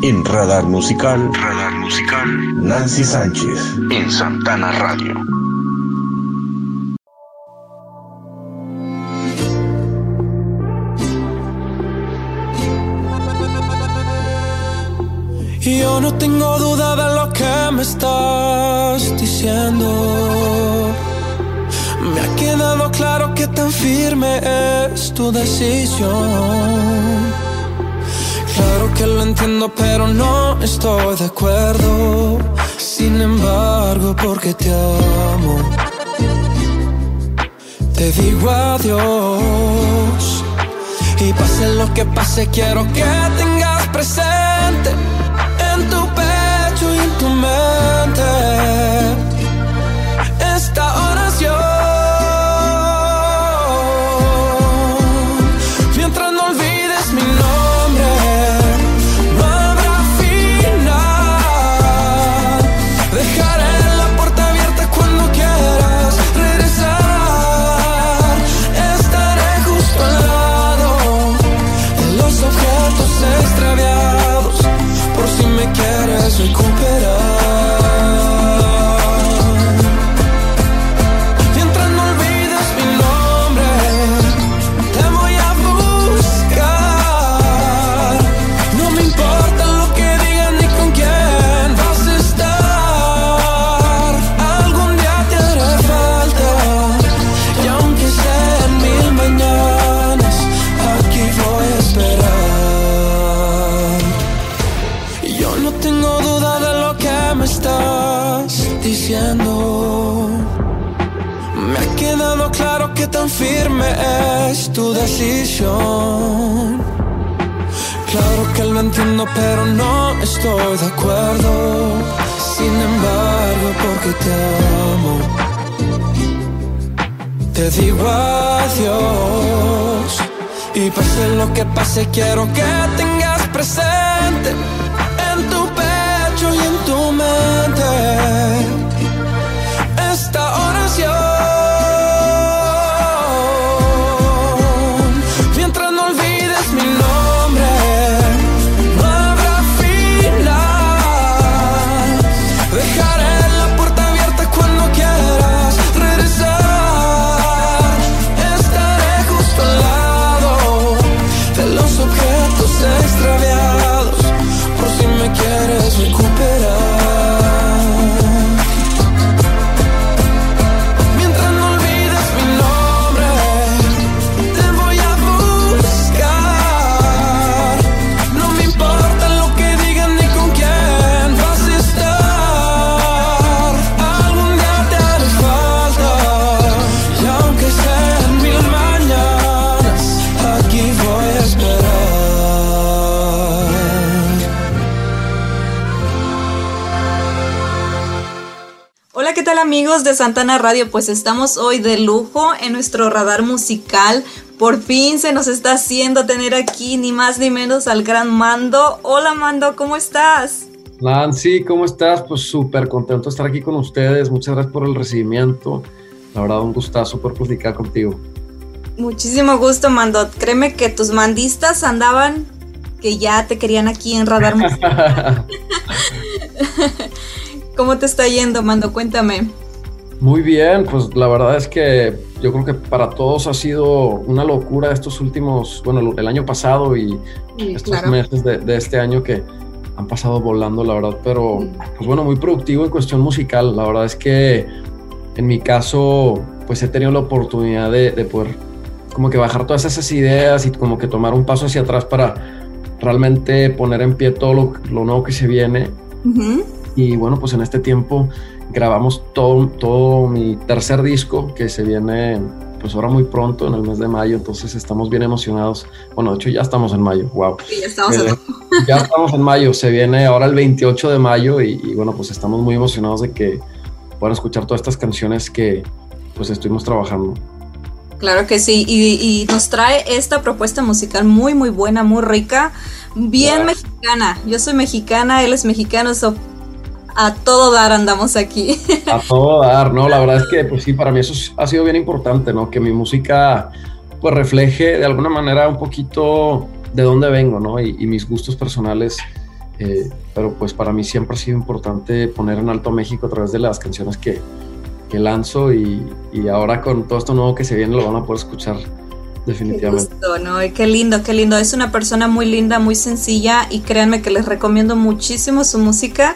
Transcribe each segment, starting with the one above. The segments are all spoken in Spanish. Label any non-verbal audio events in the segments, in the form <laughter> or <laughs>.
En Radar Musical, Radar Musical, Nancy Sánchez, en Santana Radio. Yo no tengo duda de lo que me estás diciendo. Me ha quedado claro que tan firme es tu decisión. Claro que lo entiendo, pero no estoy de acuerdo. Sin embargo, porque te amo, te digo adiós. Y pase lo que pase, quiero que tengas presente pase lo que pase, quiero que tengas presente amigos de Santana Radio? Pues estamos hoy de lujo en nuestro radar musical. Por fin se nos está haciendo tener aquí ni más ni menos al gran Mando. Hola Mando, ¿cómo estás? Nancy, ¿cómo estás? Pues súper contento de estar aquí con ustedes. Muchas gracias por el recibimiento. La verdad, un gustazo por platicar contigo. Muchísimo gusto, Mando. Créeme que tus mandistas andaban que ya te querían aquí en Radar Musical. <laughs> <laughs> ¿Cómo te está yendo, Mando? Cuéntame. Muy bien, pues la verdad es que yo creo que para todos ha sido una locura estos últimos, bueno, el año pasado y estos meses de, este año que han pasado volando, la verdad, pero pues bueno, muy productivo en cuestión musical. La verdad es que en mi caso, pues he tenido la oportunidad de, poder como que bajar todas esas ideas y como que tomar un paso hacia atrás para realmente poner en pie todo lo, nuevo que se viene. Y bueno, pues en este tiempo grabamos todo, todo mi tercer disco que se viene pues ahora muy pronto, en el mes de mayo, entonces estamos bien emocionados. Bueno, de hecho ya estamos en mayo, wow. Sí, ya, estamos en... <laughs> ya estamos en mayo, se viene ahora el 28 de mayo y, bueno, pues estamos muy emocionados de que puedan escuchar todas estas canciones que pues estuvimos trabajando. Claro que sí, y, nos trae esta propuesta musical muy, muy buena, muy rica, bien mexicana. Yo soy mexicana, él es mexicano, so a todo dar andamos aquí. A todo dar, ¿no? La verdad es que, pues sí, para mí eso ha sido bien importante, ¿no? Que mi música, pues refleje de alguna manera un poquito de dónde vengo, ¿no? Y, mis gustos personales Eh, pero pues para mí siempre ha sido importante poner en alto a México a través de las canciones que, que lanzo y, y, ahora con todo esto nuevo que se viene lo van a poder escuchar definitivamente. Qué, ¿no? qué lindo, qué lindo. Es una persona muy linda, muy sencilla y créanme que les recomiendo muchísimo su música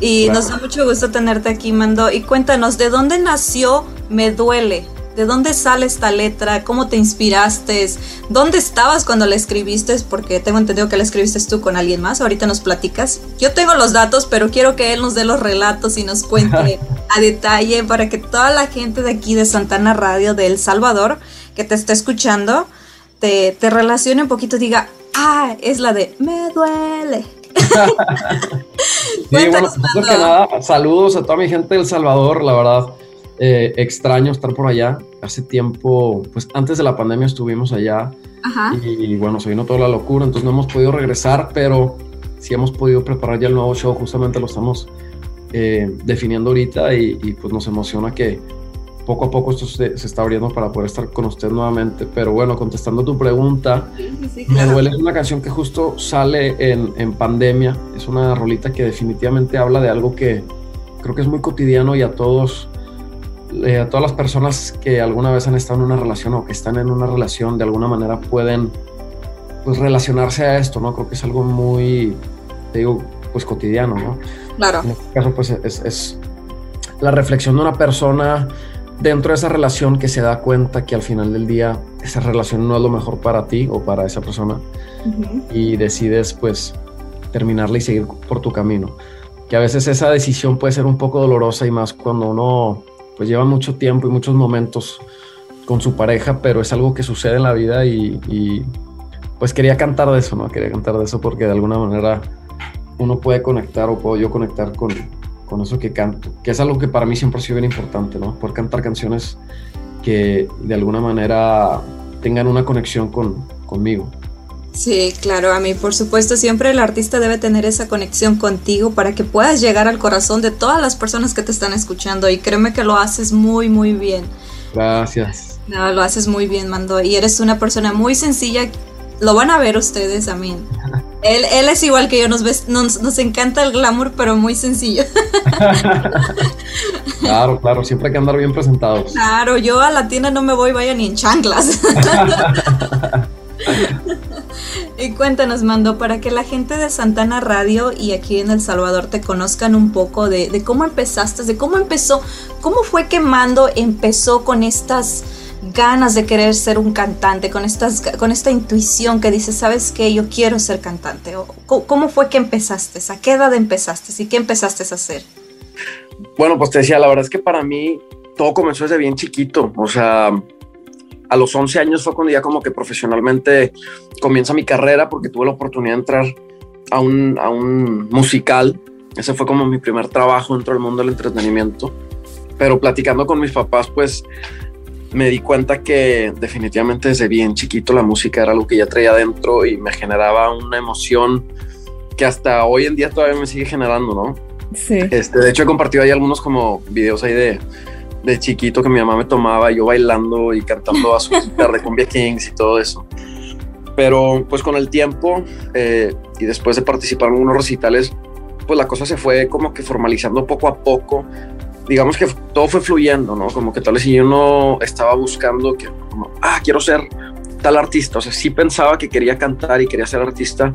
y nos da mucho gusto tenerte aquí, Mando. Y cuéntanos, ¿de dónde nació Me Duele? ¿De dónde sale esta letra? ¿Cómo te inspiraste? ¿Dónde estabas cuando la escribiste? Porque tengo entendido que la escribiste tú con alguien más. Ahorita nos platicas. Yo tengo los datos, pero quiero que él nos dé los relatos y nos cuente <laughs> a detalle para que toda la gente de aquí de Santana Radio de El Salvador que te está escuchando te, te relacione un poquito y diga, ah, es la de me duele. <laughs> sí, bueno, pues, que nada, saludos a toda mi gente del Salvador, la verdad eh, extraño estar por allá. Hace tiempo, pues antes de la pandemia estuvimos allá Y, bueno, se vino toda la locura, entonces no hemos podido regresar, pero sí hemos podido preparar ya el nuevo show, justamente lo estamos eh, definiendo ahorita y, pues nos emociona que poco a poco esto se, está abriendo para poder estar con usted nuevamente. Pero bueno, contestando tu pregunta, Me duele es una canción que justo sale en, en pandemia, es una rolita que definitivamente habla de algo que creo que es muy cotidiano y a todos eh, a todas las personas que alguna vez han estado en una relación o que están en una relación de alguna manera pueden pues relacionarse a esto, ¿no? Creo que es algo muy, te digo, pues cotidiano, ¿no? Claro. En este caso, pues es, es la reflexión de una persona dentro de esa relación que se da cuenta que al final del día esa relación no es lo mejor para ti o para esa persona y decides pues terminarla y seguir por tu camino. Que a veces esa decisión puede ser un poco dolorosa y más cuando uno pues lleva mucho tiempo y muchos momentos con su pareja, pero es algo que sucede en la vida y, pues quería cantar de eso, ¿no? Quería cantar de eso porque de alguna manera uno puede conectar o puedo yo conectar con, con eso que canto, que es algo que para mí siempre ha sido bien importante, ¿no? Poder cantar canciones que de alguna manera tengan una conexión con, conmigo. Sí, claro, a mí por supuesto siempre el artista debe tener esa conexión contigo para que puedas llegar al corazón de todas las personas que te están escuchando y créeme que lo haces muy muy bien. Gracias. No, lo haces muy bien, Mando, y eres una persona muy sencilla. Lo van a ver ustedes, mí. <laughs> Él, él es igual que yo, nos, ves, nos, nos encanta el glamour, pero muy sencillo. <laughs> claro, claro, siempre hay que andar bien presentados. Claro, yo a la tienda no me voy, vaya ni en chanclas. <laughs> y cuéntanos, Mando, para que la gente de Santana Radio y aquí en El Salvador te conozcan un poco de, cómo empezaste, de cómo empezó, cómo fue que Mando empezó con estas ganas de querer ser un cantante, con, estas, con esta intuición que dices, ¿sabes qué? Yo quiero ser cantante. ¿Cómo fue que empezaste? ¿A qué edad empezaste? ¿Y qué empezaste a hacer? Bueno, pues te decía, la verdad es que para mí todo comenzó desde bien chiquito. O sea, a los 11 años fue cuando ya como que profesionalmente comienza mi carrera porque tuve la oportunidad de entrar a un, a un musical. Ese fue como mi primer trabajo dentro del mundo del entretenimiento. Pero platicando con mis papás, pues me di cuenta que definitivamente desde bien chiquito la música era algo que ya traía dentro y me generaba una emoción que hasta hoy en día todavía me sigue generando, ¿no? Sí. Este, de hecho he compartido ahí algunos como videos ahí de, de chiquito que mi mamá me tomaba, yo bailando y cantando a su <laughs> de Cumbia Kings y todo eso. Pero pues con el tiempo eh, y después de participar en unos recitales, pues la cosa se fue como que formalizando poco a poco. Digamos que todo fue fluyendo, ¿no? Como que tal vez si yo no estaba buscando que, como, ah, quiero ser tal artista. O sea, sí pensaba que quería cantar y quería ser artista,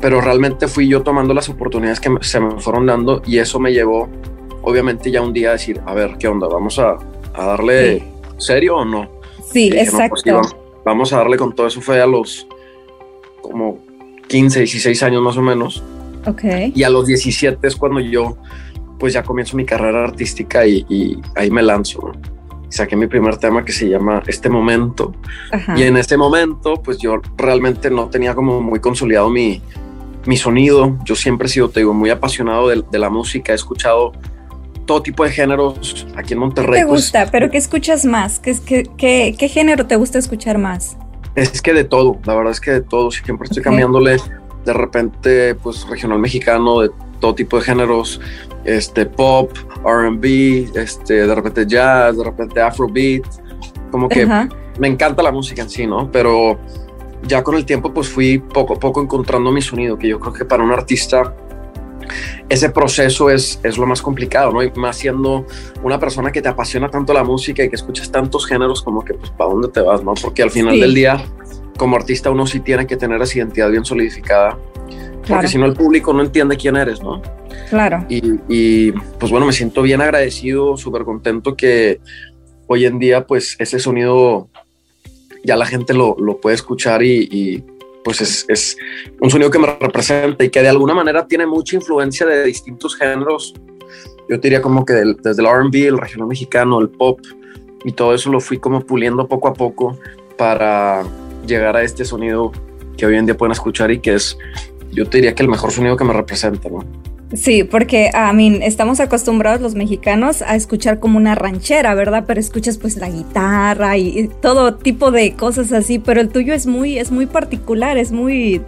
pero realmente fui yo tomando las oportunidades que se me fueron dando y eso me llevó obviamente ya un día decir, a ver, ¿qué onda? ¿Vamos a, darle serio o no? Sí, pues exacto. vamos, a darle con todo eso. Fue a los como 15, 16 años más o menos. Ok. Y a los 17 es cuando yo pues ya comienzo mi carrera artística y, ahí me lanzo. Saqué mi primer tema que se llama Este Momento. Y en este momento pues yo realmente no tenía como muy consolidado mi, mi sonido. Yo siempre he sido, te digo, muy apasionado de, de la música. He escuchado todo tipo de géneros aquí en Monterrey. ¿Qué te pues, gusta? ¿Pero qué escuchas más? ¿Qué, qué, qué, género te gusta escuchar más? Es que de todo, la verdad es que de todo. Siempre estoy cambiándole de repente, pues regional mexicano, de todo tipo de géneros, este pop, RB, este, de repente jazz, de repente afrobeat. Como que me encanta la música en sí, ¿no? Pero ya con el tiempo, pues fui poco a poco encontrando mi sonido, que yo creo que para un artista ese proceso es, es lo más complicado, ¿no? Y más siendo una persona que te apasiona tanto la música y que escuchas tantos géneros como que, pues, ¿para dónde te vas, no? Porque al final del día, como artista, uno sí tiene que tener esa identidad bien solidificada. Porque si no, el público no entiende quién eres, ¿no? Claro. Y, y pues bueno, me siento bien agradecido, súper contento que hoy en día, pues, ese sonido ya la gente lo, lo puede escuchar y, y pues es, es, un sonido que me representa y que de alguna manera tiene mucha influencia de distintos géneros. Yo diría como que desde el RB, el regional mexicano, el pop y todo eso lo fui como puliendo poco a poco para llegar a este sonido que hoy en día pueden escuchar y que es, yo te diría que el mejor sonido que me representa, ¿no? Sí, porque a mí estamos acostumbrados los mexicanos a escuchar como una ranchera, ¿verdad? Pero escuchas pues la guitarra y, todo tipo de cosas así, pero el tuyo es muy es muy particular, es muy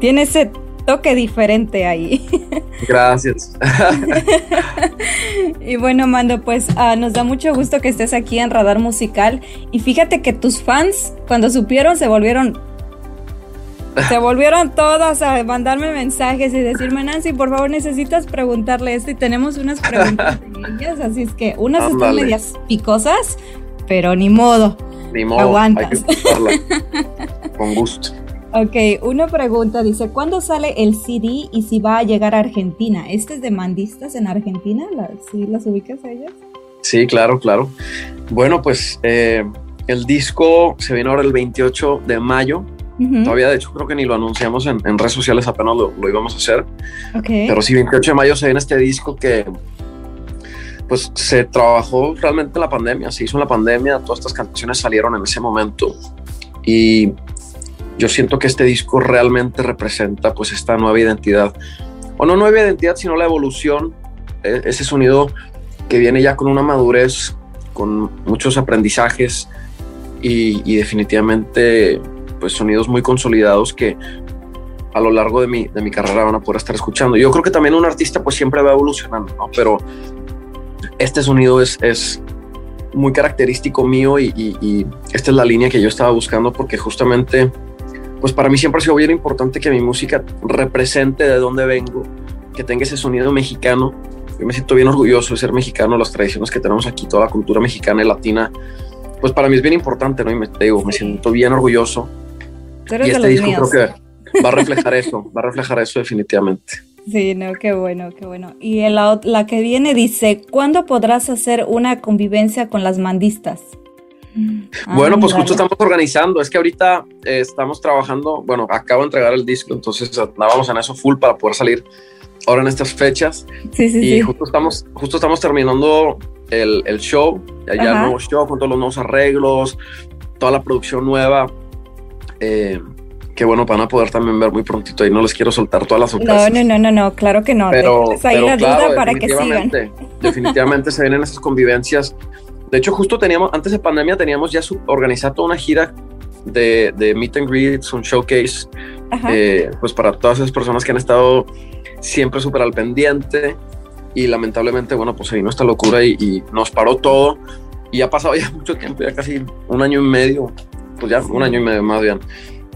tiene ese toque diferente ahí. <laughs> Gracias. <laughs> y bueno, Mando, pues uh, nos da mucho gusto que estés aquí en Radar Musical. Y fíjate que tus fans, cuando supieron, se volvieron se volvieron todos a mandarme mensajes y decirme, Nancy, por favor, necesitas preguntarle esto. Y tenemos unas preguntas de ellas, así es que unas están medias picosas, pero ni modo. Ni modo. Aguantas. Con gusto. Ok, una pregunta dice, ¿cuándo sale el CD y si va a llegar a Argentina? ¿Este es de Mandistas en Argentina? ¿Sí las ubicas a ellas? Sí, claro, claro. Bueno, pues eh, el disco se viene ahora el 28 de mayo Todavía, de hecho, creo que ni lo anunciamos en, redes sociales, apenas lo, íbamos a hacer. Pero sí, 28 de mayo se viene este disco que pues se trabajó realmente en la pandemia, se hizo en la pandemia, todas estas canciones salieron en ese momento. Y yo siento que este disco realmente representa pues esta nueva identidad, o no nueva identidad, sino la evolución, e, ese sonido que viene ya con una madurez, con muchos aprendizajes y, y definitivamente pues sonidos muy consolidados que a lo largo de mi, de mi carrera van a poder estar escuchando. Yo creo que también un artista pues siempre va evolucionando, ¿no? Pero este sonido es, es muy característico mío y, esta es la línea que yo estaba buscando porque justamente pues para mí siempre ha sido bien importante que mi música represente de dónde vengo, que tenga ese sonido mexicano. Yo me siento bien orgulloso de ser mexicano, las tradiciones que tenemos aquí, toda la cultura mexicana y latina, pues para mí es bien importante, ¿no? Y me, digo, me siento bien orgulloso y este disco creo que va a reflejar <laughs> eso, va a reflejar eso definitivamente. Sí, no, qué bueno, qué bueno. Y la, la que viene dice, ¿cuándo podrás hacer una convivencia con las mandistas? Bueno, pues justo estamos organizando. Es que ahorita eh, estamos trabajando, bueno, acabo de entregar el disco, entonces andábamos en eso full para poder salir ahora en estas fechas. Sí, sí, y justo estamos, justo estamos terminando el, el show, ya el nuevo show con todos los nuevos arreglos, toda la producción nueva. Eh, que bueno, van a poder también ver muy prontito y no les quiero soltar todas las sorpresas. No, no, no, no, no, claro que no. Pero, ahí la duda para que sigan. <laughs> Definitivamente se vienen esas convivencias. De hecho, justo teníamos, antes de pandemia, teníamos ya organizado toda una gira de, de meet and greets, un showcase, eh, pues para todas esas personas que han estado siempre súper al pendiente y lamentablemente, bueno, pues se vino esta locura y, y, nos paró todo y ha pasado ya <laughs> mucho tiempo, ya casi un año y medio pues ya un año y medio más bien,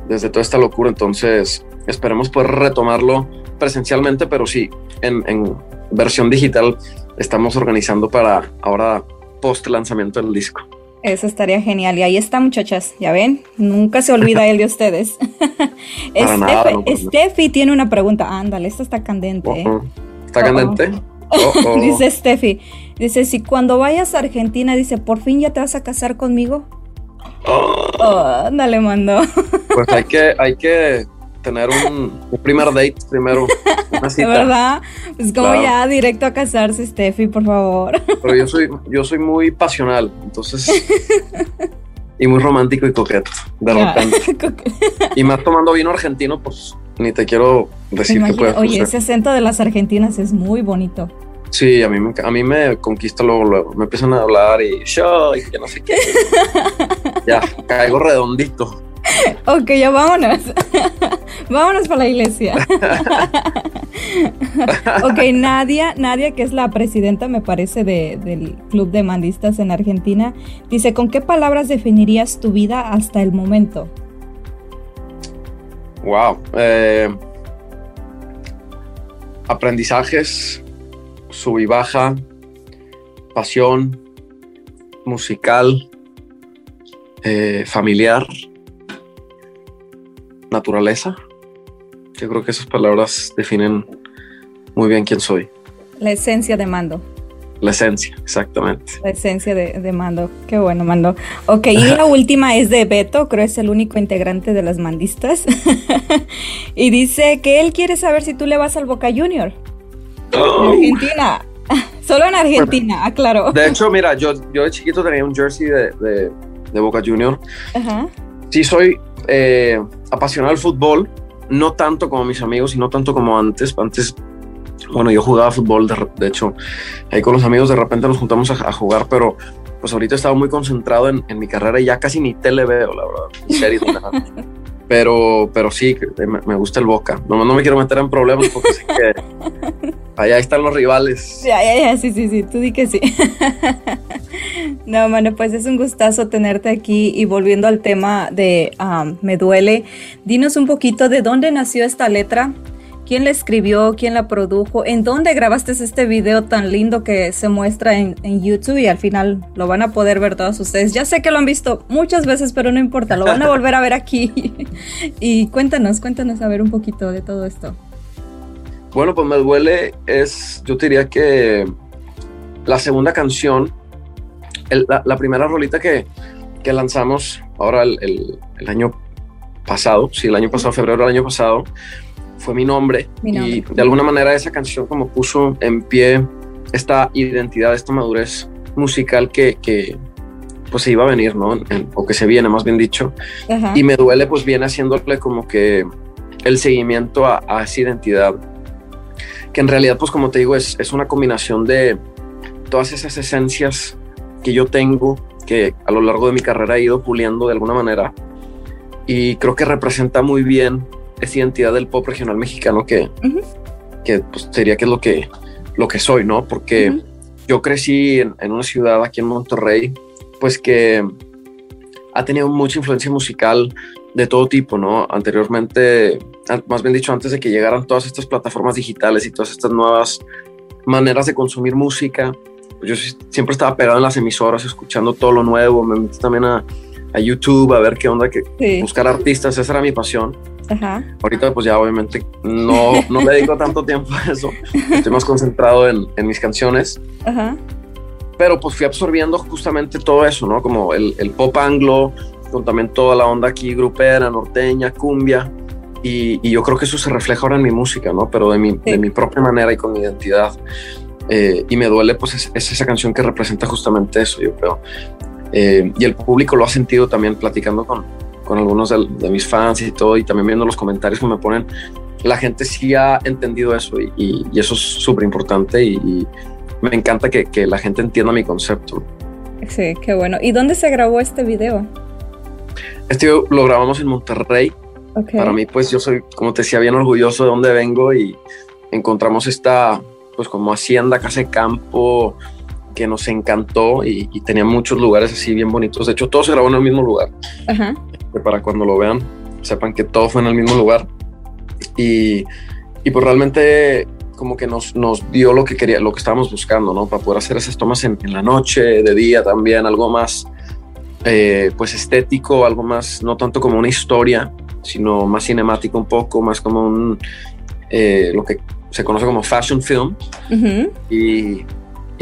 desde toda esta locura. Entonces, esperemos poder retomarlo presencialmente, pero sí, en, en versión digital estamos organizando para ahora post lanzamiento del disco. Eso estaría genial. Y ahí está, muchachas. Ya ven, nunca se olvida él de ustedes. <laughs> <laughs> Steffi tiene una pregunta. Ándale, esta está candente. ¿eh? ¿Está candente? <laughs> dice Steffi. Dice, si cuando vayas a Argentina, dice, por fin ya te vas a casar conmigo. Oh, dale, mando. Pues hay que, hay que tener un, primer date primero. Una <laughs> cita. ¿Verdad? Pues como ya directo a casarse, Steffi, por favor. Pero yo soy, yo soy muy pasional, entonces. y muy romántico y coqueto, de repente. <laughs> y más tomando vino argentino, pues ni te quiero decir que puede Oye, ese acento de las argentinas es muy bonito. Sí, a mí, me, a mí me conquista luego, luego. Me empiezan a hablar y yo, y que no sé qué. <laughs> ya, caigo redondito. Ok, ya vámonos. vámonos para la iglesia. ok, Nadia, Nadia, que es la presidenta, me parece, de, del Club de Mandistas en Argentina, dice, ¿con qué palabras definirías tu vida hasta el momento? Wow. Eh, aprendizajes, sub y baja, pasión, musical, eh, familiar, naturaleza. Yo creo que esas palabras definen muy bien quién soy. La esencia de Mando. La esencia, exactamente. La esencia de, Mando. Qué bueno, Mando. Ok, y la última es de Beto, creo es el único integrante de las mandistas. <laughs> y dice que él quiere saber si tú le vas al Boca Junior. Oh. Argentina. <laughs> Solo en Argentina, aclaro. De hecho, mira, yo, yo de chiquito tenía un jersey de, de, Boca Junior. Ajá. Sí, soy eh, apasionado del fútbol, no tanto como mis amigos y no tanto como antes. Antes bueno, yo jugaba fútbol, de, hecho, ahí con los amigos de repente nos juntamos a, jugar, pero pues ahorita estaba muy concentrado en, mi carrera y ya casi ni tele veo, la verdad, <laughs> pero, pero sí, me, gusta el Boca. No, no me quiero meter en problemas porque sé que <laughs> allá están los rivales. Ya, ya, ya, sí, sí, sí, tú di que sí. <laughs> no, mano, pues es un gustazo tenerte aquí y volviendo al tema de um, Me Duele, dinos un poquito de dónde nació esta letra quién la escribió, quién la produjo, en dónde grabaste este video tan lindo que se muestra en, YouTube y al final lo van a poder ver todos ustedes. Ya sé que lo han visto muchas veces, pero no importa, lo van a volver a ver aquí. <laughs> y cuéntanos, cuéntanos a ver un poquito de todo esto. Bueno, pues me duele, es, yo diría que la segunda canción, la, primera rolita que, lanzamos ahora el, el año pasado, sí, el año pasado, febrero del año pasado, fue mi nombre, y de alguna manera esa canción como puso en pie esta identidad, esta madurez musical que, que pues se iba a venir, ¿no? o que se viene, más bien dicho. Y me duele, pues viene haciéndole como que el seguimiento a, esa identidad, que en realidad, pues como te digo, es, es una combinación de todas esas esencias que yo tengo, que a lo largo de mi carrera he ido puliendo de alguna manera. Y creo que representa muy bien esa identidad del pop regional mexicano que, que pues, que es lo que, lo que soy, ¿no? Porque yo crecí en, una ciudad aquí en Monterrey, pues que ha tenido mucha influencia musical de todo tipo, ¿no? Anteriormente, más bien dicho, antes de que llegaran todas estas plataformas digitales y todas estas nuevas maneras de consumir música, pues yo siempre estaba pegado en las emisoras, escuchando todo lo nuevo, me metí también a, a YouTube a ver qué onda, que buscar artistas, esa era mi pasión. Ahorita pues ya obviamente no, no le dedico tanto tiempo a eso, estoy más concentrado en, en mis canciones. Pero pues fui absorbiendo justamente todo eso, ¿no? Como el, el, pop anglo, con también toda la onda aquí grupera, norteña, cumbia. Y, y, yo creo que eso se refleja ahora en mi música, ¿no? Pero de mi, de mi propia manera y con mi identidad. Eh, y me duele, pues es, es, esa canción que representa justamente eso, yo creo. Eh, y el público lo ha sentido también platicando con, con algunos de, mis fans y todo, y también viendo los comentarios que me ponen, la gente sí ha entendido eso y, eso es súper importante y, me encanta que, que, la gente entienda mi concepto. Sí, qué bueno. ¿Y dónde se grabó este video? Este lo grabamos en Monterrey. Para mí, pues yo soy, como te decía, bien orgulloso de dónde vengo y encontramos esta, pues como hacienda, casa de campo, que nos encantó y, tenía muchos lugares así bien bonitos. De hecho, todo se grabó en el mismo lugar. Ajá para cuando lo vean sepan que todo fue en el mismo lugar. Y, y pues realmente como que nos, nos dio lo que quería, lo que estábamos buscando, ¿no? Para poder hacer esas tomas en, la noche, de día también, algo más eh, pues estético, algo más, no tanto como una historia, sino más cinemático un poco, más como un, eh, lo que se conoce como fashion film. y,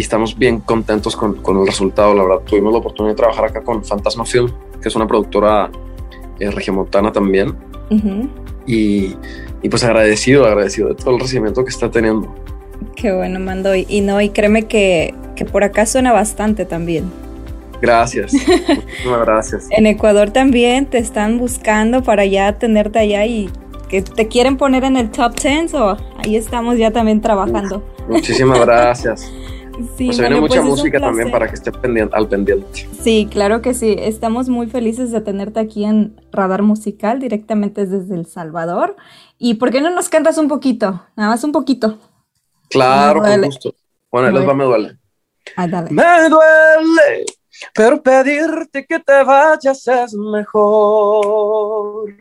y, estamos bien contentos con, con, el resultado, la verdad. Tuvimos la oportunidad de trabajar acá con Fantasma Film, que es una productora eh, regiomontana también. y, y, pues agradecido, agradecido de todo el recibimiento que está teniendo. Qué bueno, Mando. Y, no, y créeme que, que por acá suena bastante también. Gracias. <laughs> Muchísimas gracias. En Ecuador también te están buscando para ya tenerte allá y que te quieren poner en el top 10 o ahí estamos ya también trabajando. muchísimas <laughs> gracias. Sí, pues se viene mucha pues música también para que esté pendiente, al pendiente. Sí, claro que sí. Estamos muy felices de tenerte aquí en Radar Musical, directamente desde El Salvador. ¿Y por qué no nos cantas un poquito? Nada más un poquito. Claro, con gusto. Bueno, les va, me duele. Ah, dale. Me duele, pero pedirte que te vayas es mejor.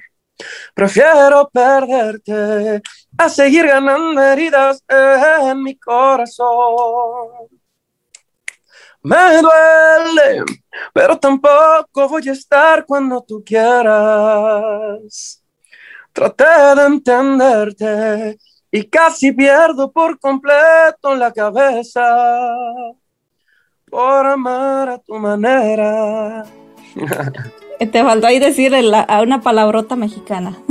Prefiero perderte a seguir ganando heridas en mi corazón. Me duele, pero tampoco voy a estar cuando tú quieras. Traté de entenderte y casi pierdo por completo la cabeza por amar a tu manera. <laughs> Te faltó ahí decir a una palabrota mexicana. <laughs>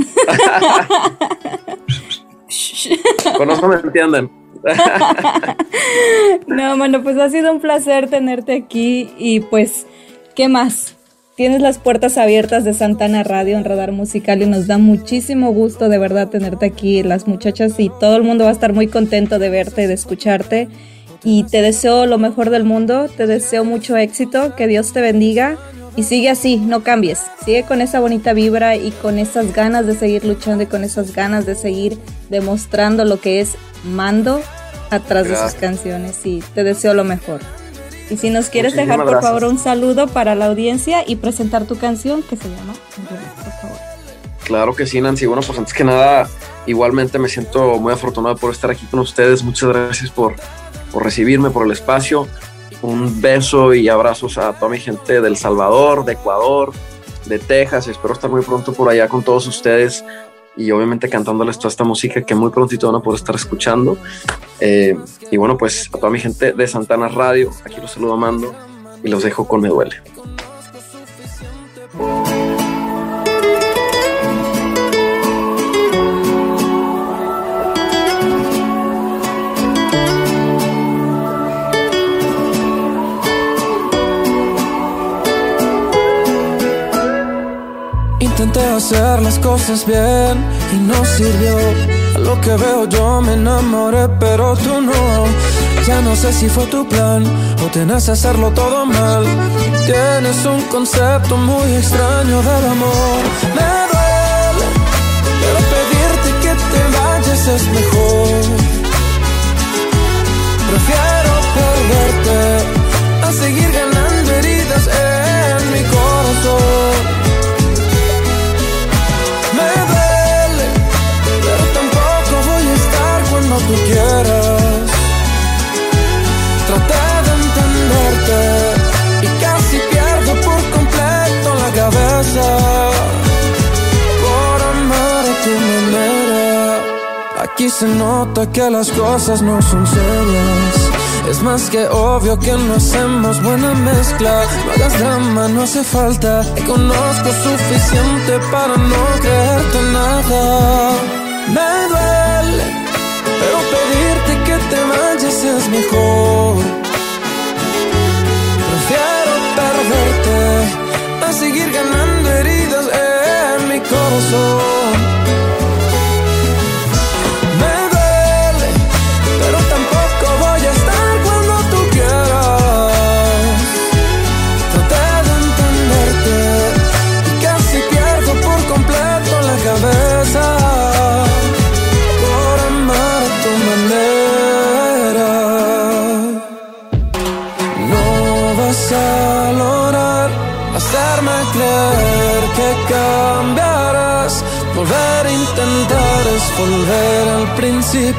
Con eso me entienden. <laughs> no, bueno, pues ha sido un placer tenerte aquí y pues, ¿qué más? Tienes las puertas abiertas de Santana Radio en Radar Musical y nos da muchísimo gusto de verdad tenerte aquí. Las muchachas y todo el mundo va a estar muy contento de verte de escucharte. Y te deseo lo mejor del mundo, te deseo mucho éxito, que Dios te bendiga y sigue así, no cambies. Sigue con esa bonita vibra y con esas ganas de seguir luchando y con esas ganas de seguir demostrando lo que es mando atrás de sus canciones y te deseo lo mejor. Y si nos quieres dejar por favor un saludo para la audiencia y presentar tu canción que se llama por favor. Claro que sí, Nancy. Bueno, pues antes que nada, igualmente me siento muy afortunado por estar aquí con ustedes. Muchas gracias por, por recibirme, por el espacio. Un beso y abrazos a toda mi gente del Salvador, de Ecuador, de Texas. Espero estar muy pronto por allá con todos ustedes y obviamente cantándoles toda esta música que muy prontito van a poder estar escuchando. Eh, y bueno, pues a toda mi gente de Santana Radio, aquí los saludo amando y los dejo con Me Duele. Intenté hacer las cosas bien y no sirvió. A lo que veo yo me enamoré, pero tú no. Ya no sé si fue tu plan o que hacerlo todo mal. Tienes un concepto muy extraño del amor. Me duele, pero pedirte que te vayas es mejor. Se nota que las cosas no son serias. Es más que obvio que no hacemos buena mezcla. No hagas drama, no hace falta. Te conozco suficiente para no creerte nada. Me duele pero pedirte que te vayas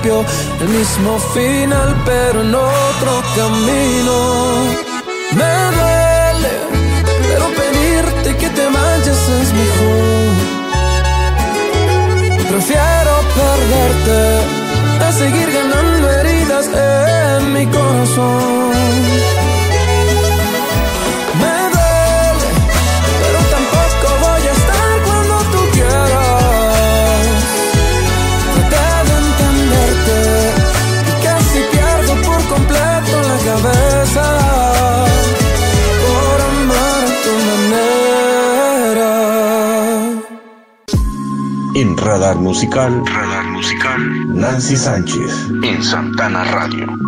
principio, el mismo final, pero en otro camino. Me duele, pero pedirte que te vayas es mejor. Prefiero perderte a seguir Radar Musical, Radar Musical, Nancy Sánchez, en Santana Radio.